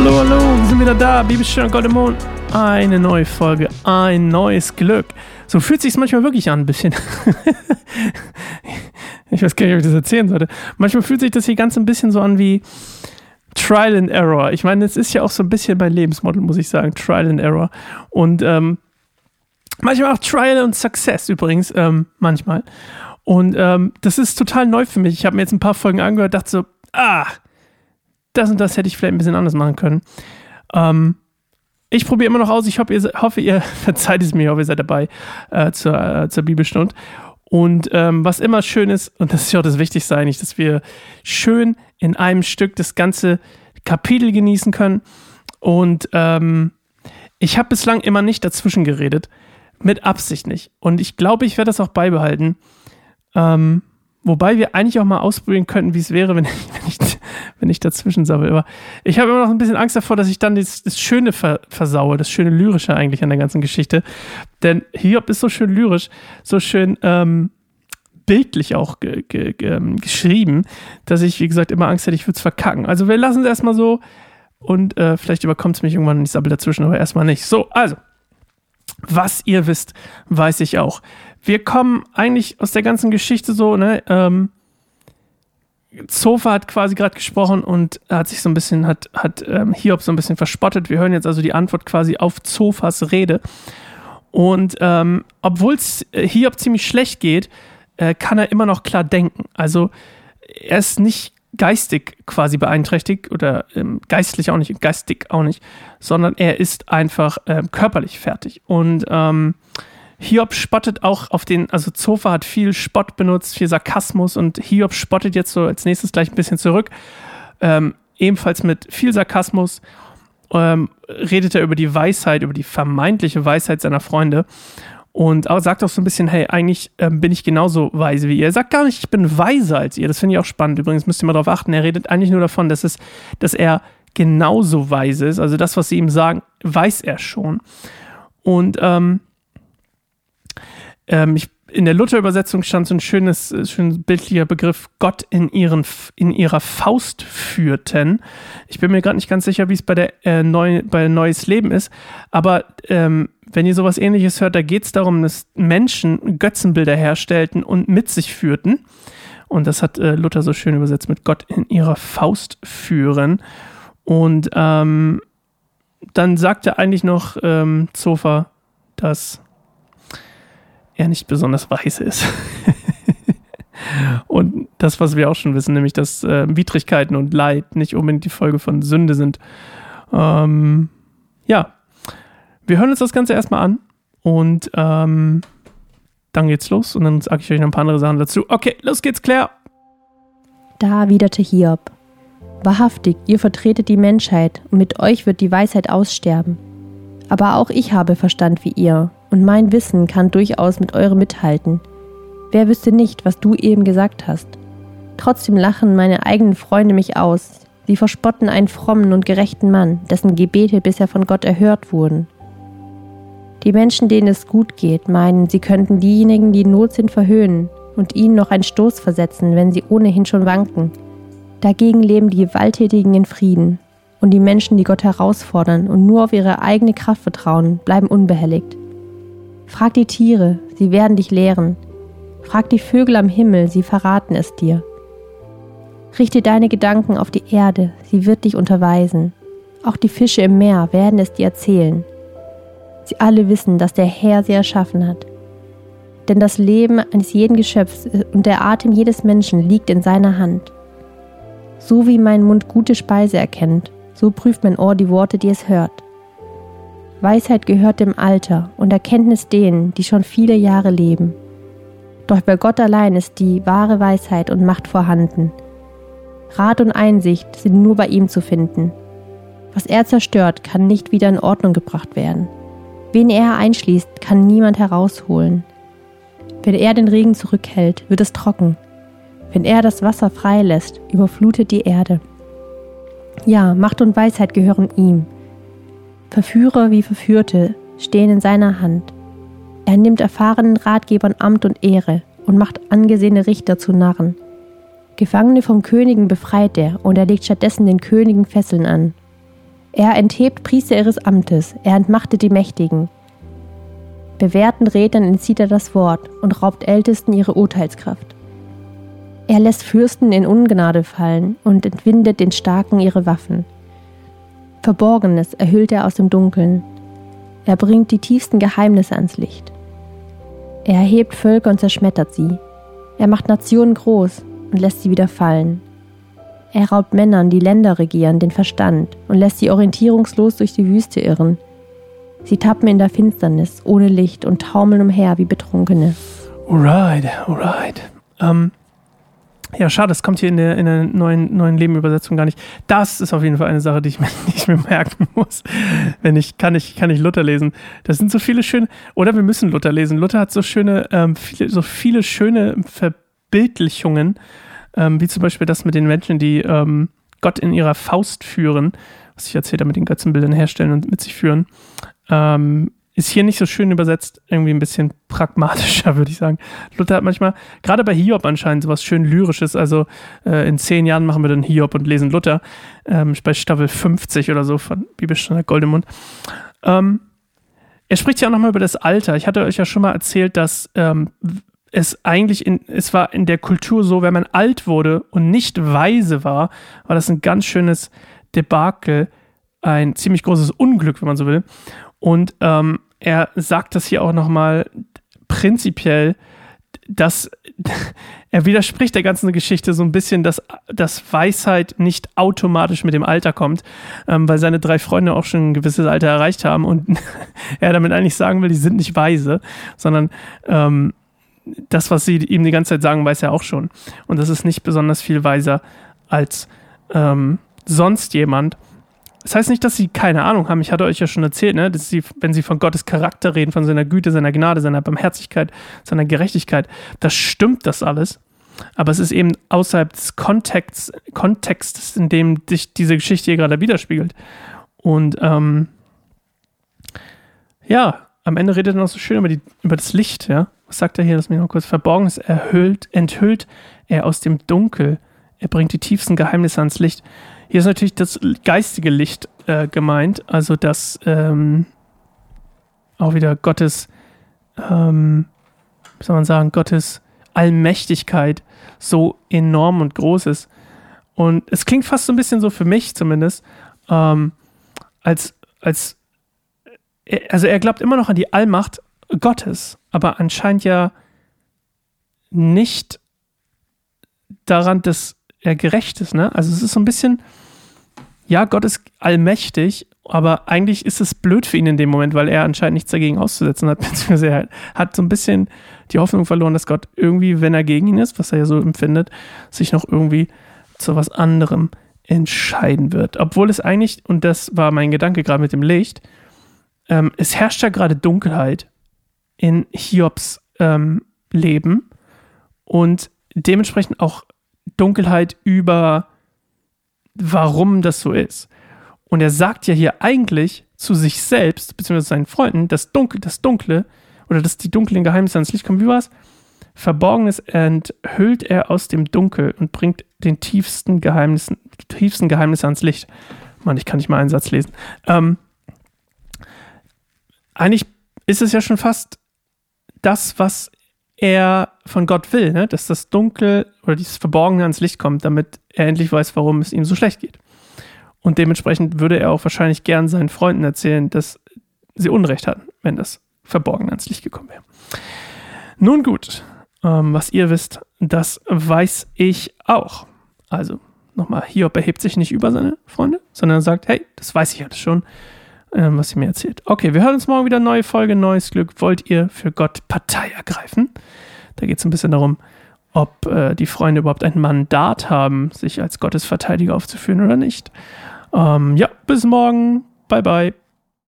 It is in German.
Hallo, hallo, wir sind wieder da. Bibelstern Gold im Mond. Eine neue Folge, ein neues Glück. So fühlt sich manchmal wirklich an, ein bisschen. ich weiß gar nicht, ob ich das erzählen sollte. Manchmal fühlt sich das hier ganz ein bisschen so an wie Trial and Error. Ich meine, es ist ja auch so ein bisschen mein Lebensmodell, muss ich sagen. Trial and Error. Und ähm, manchmal auch Trial und Success übrigens, ähm, manchmal. Und ähm, das ist total neu für mich. Ich habe mir jetzt ein paar Folgen angehört, dachte so, ah, das und das hätte ich vielleicht ein bisschen anders machen können. Ähm, ich probiere immer noch aus. Ich hoffe, ihr, hoffe, ihr verzeiht es mir, ich hoffe, ihr seid dabei äh, zur, äh, zur Bibelstunde. Und ähm, was immer schön ist, und das ist ja auch das Wichtigste eigentlich, dass wir schön in einem Stück das ganze Kapitel genießen können. Und ähm, ich habe bislang immer nicht dazwischen geredet. Mit Absicht nicht. Und ich glaube, ich werde das auch beibehalten. Ähm, wobei wir eigentlich auch mal ausprobieren könnten, wie es wäre, wenn ich, wenn ich wenn ich dazwischen sabbel. Aber ich habe immer noch ein bisschen Angst davor, dass ich dann das, das Schöne ver, versaue, das schöne Lyrische eigentlich an der ganzen Geschichte. Denn Hiob ist so schön lyrisch, so schön ähm, bildlich auch ge, ge, ge, ähm, geschrieben, dass ich, wie gesagt, immer Angst hätte, ich würde es verkacken. Also wir lassen es erstmal so und äh, vielleicht überkommt es mich irgendwann und ich sabbel dazwischen, aber erstmal nicht. So, also. Was ihr wisst, weiß ich auch. Wir kommen eigentlich aus der ganzen Geschichte so, ne, ähm, Zofa hat quasi gerade gesprochen und hat sich so ein bisschen, hat, hat ähm, Hiob so ein bisschen verspottet. Wir hören jetzt also die Antwort quasi auf Zofas Rede. Und ähm, obwohl es äh, Hiob ziemlich schlecht geht, äh, kann er immer noch klar denken. Also er ist nicht geistig quasi beeinträchtigt oder ähm, geistlich auch nicht, geistig auch nicht, sondern er ist einfach ähm, körperlich fertig. Und ähm, Hiob spottet auch auf den, also Zofa hat viel Spott benutzt, viel Sarkasmus und Hiob spottet jetzt so als nächstes gleich ein bisschen zurück. Ähm, ebenfalls mit viel Sarkasmus ähm, redet er über die Weisheit, über die vermeintliche Weisheit seiner Freunde und auch sagt auch so ein bisschen, hey, eigentlich ähm, bin ich genauso weise wie ihr. Er sagt gar nicht, ich bin weiser als ihr. Das finde ich auch spannend. Übrigens müsst ihr mal darauf achten. Er redet eigentlich nur davon, dass, es, dass er genauso weise ist. Also das, was sie ihm sagen, weiß er schon. Und ähm, ähm, ich, in der Luther-Übersetzung stand so ein schönes, äh, schön bildlicher Begriff, Gott in, ihren, in ihrer Faust führten. Ich bin mir gerade nicht ganz sicher, wie es bei der äh, Neu, bei Neues Leben ist, aber ähm, wenn ihr sowas ähnliches hört, da geht es darum, dass Menschen Götzenbilder herstellten und mit sich führten. Und das hat äh, Luther so schön übersetzt mit Gott in ihrer Faust führen. Und ähm, dann sagte eigentlich noch ähm, Zofa, dass er nicht besonders weiß ist. und das, was wir auch schon wissen, nämlich, dass äh, Widrigkeiten und Leid nicht unbedingt die Folge von Sünde sind. Ähm, ja, wir hören uns das Ganze erstmal an und ähm, dann geht's los und dann sage ich euch noch ein paar andere Sachen dazu. Okay, los geht's, Claire. Da erwiderte Hiob. Wahrhaftig, ihr vertretet die Menschheit und mit euch wird die Weisheit aussterben. Aber auch ich habe Verstand wie ihr und mein Wissen kann durchaus mit eurem mithalten. Wer wüsste nicht, was du eben gesagt hast? Trotzdem lachen meine eigenen Freunde mich aus. Sie verspotten einen frommen und gerechten Mann, dessen Gebete bisher von Gott erhört wurden. Die Menschen, denen es gut geht, meinen, sie könnten diejenigen, die in Not sind, verhöhnen und ihnen noch einen Stoß versetzen, wenn sie ohnehin schon wanken. Dagegen leben die Gewalttätigen in Frieden, und die Menschen, die Gott herausfordern und nur auf ihre eigene Kraft vertrauen, bleiben unbehelligt. Frag die Tiere, sie werden dich lehren. Frag die Vögel am Himmel, sie verraten es dir. Richte deine Gedanken auf die Erde, sie wird dich unterweisen. Auch die Fische im Meer werden es dir erzählen. Sie alle wissen, dass der Herr sie erschaffen hat. Denn das Leben eines jeden Geschöpfs und der Atem jedes Menschen liegt in seiner Hand. So wie mein Mund gute Speise erkennt, so prüft mein Ohr die Worte, die es hört. Weisheit gehört dem Alter und Erkenntnis denen, die schon viele Jahre leben. Doch bei Gott allein ist die wahre Weisheit und Macht vorhanden. Rat und Einsicht sind nur bei ihm zu finden. Was er zerstört, kann nicht wieder in Ordnung gebracht werden. Wen er einschließt, kann niemand herausholen. Wenn er den Regen zurückhält, wird es trocken. Wenn er das Wasser freilässt, überflutet die Erde. Ja, Macht und Weisheit gehören ihm. Verführer wie Verführte stehen in seiner Hand. Er nimmt erfahrenen Ratgebern Amt und Ehre und macht angesehene Richter zu Narren. Gefangene vom Königen befreit er und er legt stattdessen den Königen Fesseln an. Er enthebt Priester ihres Amtes, er entmachtet die Mächtigen. Bewährten Rednern entzieht er das Wort und raubt Ältesten ihre Urteilskraft. Er lässt Fürsten in Ungnade fallen und entwindet den Starken ihre Waffen. Verborgenes erhüllt er aus dem Dunkeln. Er bringt die tiefsten Geheimnisse ans Licht. Er erhebt Völker und zerschmettert sie. Er macht Nationen groß und lässt sie wieder fallen. Er raubt Männern, die Länder regieren, den Verstand und lässt sie orientierungslos durch die Wüste irren. Sie tappen in der Finsternis, ohne Licht und taumeln umher wie Betrunkene. Alright, alright. Ähm, ja, schade, das kommt hier in der, in der neuen, neuen Leben-Übersetzung gar nicht. Das ist auf jeden Fall eine Sache, die ich mir, die ich mir merken muss. Wenn ich, kann ich, kann ich Luther lesen. Das sind so viele schöne, oder wir müssen Luther lesen. Luther hat so schöne, ähm, viele, so viele schöne Verbildlichungen ähm, wie zum Beispiel das mit den Menschen, die ähm, Gott in ihrer Faust führen, was ich erzählt habe, mit den Götzenbildern herstellen und mit sich führen. Ähm, ist hier nicht so schön übersetzt, irgendwie ein bisschen pragmatischer, würde ich sagen. Luther hat manchmal, gerade bei Hiob anscheinend, sowas schön Lyrisches. Also äh, in zehn Jahren machen wir dann Hiob und lesen Luther. Ähm, bei Staffel 50 oder so von Bibelstandard Goldemund. Ähm, er spricht ja auch nochmal über das Alter. Ich hatte euch ja schon mal erzählt, dass ähm, es eigentlich in, es war in der Kultur so, wenn man alt wurde und nicht weise war, war das ein ganz schönes Debakel, ein ziemlich großes Unglück, wenn man so will. Und ähm, er sagt das hier auch nochmal prinzipiell, dass er widerspricht der ganzen Geschichte so ein bisschen, dass, dass Weisheit nicht automatisch mit dem Alter kommt, ähm, weil seine drei Freunde auch schon ein gewisses Alter erreicht haben und er damit eigentlich sagen will, die sind nicht weise, sondern ähm, das, was sie ihm die ganze Zeit sagen, weiß er auch schon. Und das ist nicht besonders viel weiser als ähm, sonst jemand. Das heißt nicht, dass sie keine Ahnung haben. Ich hatte euch ja schon erzählt, ne, dass sie, wenn sie von Gottes Charakter reden, von seiner Güte, seiner Gnade, seiner Barmherzigkeit, seiner Gerechtigkeit, das stimmt das alles. Aber es ist eben außerhalb des Kontexts, Kontextes, in dem sich diese Geschichte hier gerade widerspiegelt. Und ähm, ja, am Ende redet er noch so schön über, die, über das Licht, ja was sagt er hier, das mir noch kurz verborgen ist, erhüllt, enthüllt er aus dem Dunkel. Er bringt die tiefsten Geheimnisse ans Licht. Hier ist natürlich das geistige Licht äh, gemeint, also das ähm, auch wieder Gottes, ähm, wie soll man sagen, Gottes Allmächtigkeit so enorm und groß ist. Und es klingt fast so ein bisschen so für mich zumindest, ähm, als, als, äh, also er glaubt immer noch an die Allmacht Gottes, aber anscheinend ja nicht daran, dass er gerecht ist. Ne? Also es ist so ein bisschen, ja, Gott ist allmächtig, aber eigentlich ist es blöd für ihn in dem Moment, weil er anscheinend nichts dagegen auszusetzen hat, beziehungsweise er hat so ein bisschen die Hoffnung verloren, dass Gott irgendwie, wenn er gegen ihn ist, was er ja so empfindet, sich noch irgendwie zu was anderem entscheiden wird. Obwohl es eigentlich, und das war mein Gedanke gerade mit dem Licht, ähm, es herrscht ja gerade Dunkelheit in Hiobs ähm, Leben und dementsprechend auch Dunkelheit über, warum das so ist. Und er sagt ja hier eigentlich zu sich selbst, beziehungsweise seinen Freunden, das Dunkel, das Dunkle, oder dass die dunklen Geheimnisse ans Licht kommen. Wie war es? Verborgenes enthüllt er aus dem Dunkel und bringt den tiefsten Geheimnissen, tiefsten Geheimnisse ans Licht. Mann, ich kann nicht mal einen Satz lesen. Ähm, eigentlich ist es ja schon fast das, was er von Gott will, ne? dass das Dunkel oder dieses Verborgene ans Licht kommt, damit er endlich weiß, warum es ihm so schlecht geht. Und dementsprechend würde er auch wahrscheinlich gern seinen Freunden erzählen, dass sie Unrecht hatten, wenn das Verborgene ans Licht gekommen wäre. Nun gut, ähm, was ihr wisst, das weiß ich auch. Also nochmal, Hiob erhebt sich nicht über seine Freunde, sondern sagt, hey, das weiß ich alles schon ähm, was sie mir erzählt. Okay, wir hören uns morgen wieder. Neue Folge, neues Glück. Wollt ihr für Gott Partei ergreifen? Da geht es ein bisschen darum, ob äh, die Freunde überhaupt ein Mandat haben, sich als Gottesverteidiger aufzuführen oder nicht. Ähm, ja, bis morgen. Bye, bye.